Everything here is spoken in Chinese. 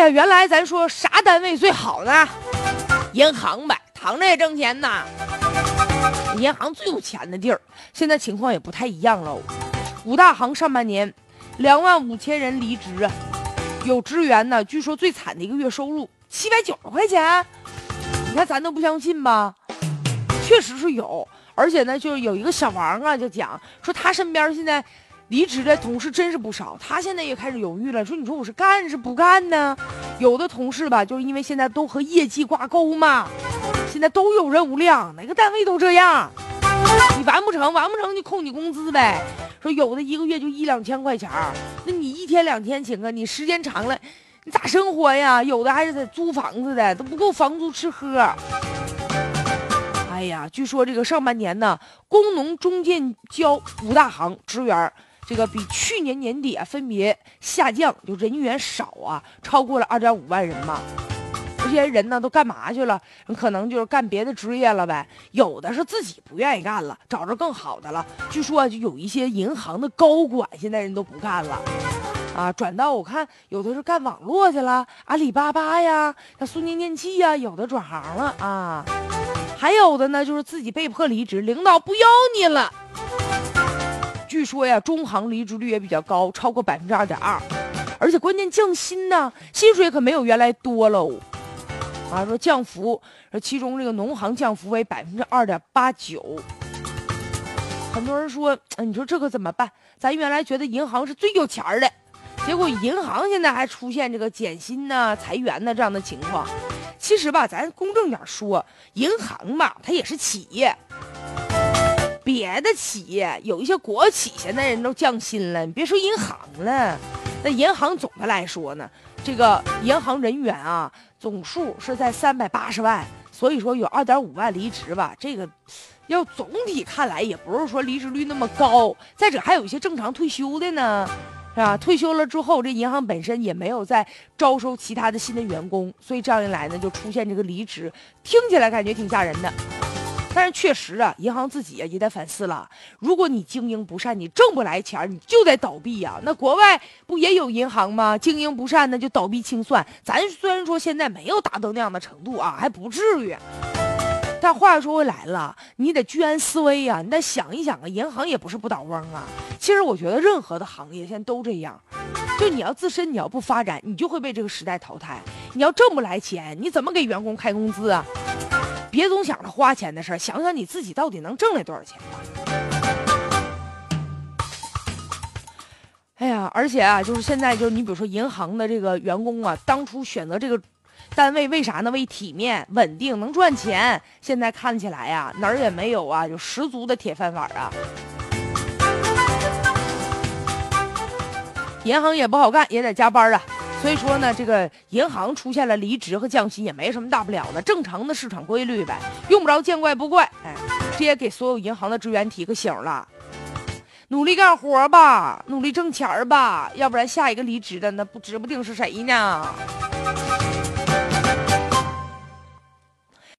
呀，原来咱说啥单位最好呢？银行呗，躺着也挣钱呐。银行最有钱的地儿，现在情况也不太一样喽。五大行上半年，两万五千人离职，有职员呢，据说最惨的一个月收入七百九十块钱。你看咱都不相信吧？确实是有，而且呢，就是有一个小王啊，就讲说他身边现在离职的同事真是不少，他现在也开始犹豫了，说你说我是干是不干呢？有的同事吧，就是因为现在都和业绩挂钩嘛。现在都有任务量，哪个单位都这样。你完不成，完不成就扣你工资呗。说有的一个月就一两千块钱儿那你一天两天请啊，你时间长了，你咋生活呀？有的还是在租房子的，都不够房租吃喝。哎呀，据说这个上半年呢，工农中建交五大行职员，这个比去年年底啊分别下降，就人员少啊，超过了二点五万人嘛。这些人呢都干嘛去了？可能就是干别的职业了呗。有的是自己不愿意干了，找着更好的了。据说就有一些银行的高管，现在人都不干了，啊，转到我看有的是干网络去了，阿里巴巴呀，像苏宁电器呀，有的转行了啊。还有的呢，就是自己被迫离职，领导不要你了。据说呀，中行离职率也比较高，超过百分之二点二，而且关键降薪呢，薪水可没有原来多喽。啊，说降幅，说其中这个农行降幅为百分之二点八九。很多人说，你说这可怎么办？咱原来觉得银行是最有钱的，结果银行现在还出现这个减薪呐、裁员呐这样的情况。其实吧，咱公正点说，银行嘛，它也是企业。别的企业有一些国企，现在人都降薪了，你别说银行了，那银行总的来说呢，这个银行人员啊。总数是在三百八十万，所以说有二点五万离职吧。这个，要总体看来也不是说离职率那么高。再者还有一些正常退休的呢，是吧？退休了之后，这银行本身也没有再招收其他的新的员工，所以这样一来呢，就出现这个离职，听起来感觉挺吓人的。但是确实啊，银行自己啊也得反思了。如果你经营不善，你挣不来钱，你就得倒闭呀。那国外不也有银行吗？经营不善，那就倒闭清算。咱虽然说现在没有达到那样的程度啊，还不至于。但话说回来了，你得居安思危呀。你得想一想啊，银行也不是不倒翁啊。其实我觉得任何的行业现在都这样，就你要自身你要不发展，你就会被这个时代淘汰。你要挣不来钱，你怎么给员工开工资啊？别总想着花钱的事儿，想想你自己到底能挣来多少钱吧。哎呀，而且啊，就是现在，就是你比如说银行的这个员工啊，当初选择这个单位为啥呢？为体面、稳定、能赚钱。现在看起来呀，哪儿也没有啊，有十足的铁饭碗啊。银行也不好干，也得加班啊。所以说呢，这个银行出现了离职和降薪也没什么大不了的，正常的市场规律呗，用不着见怪不怪。哎，这也给所有银行的职员提个醒了，努力干活吧，努力挣钱吧，要不然下一个离职的那不指不定是谁呢。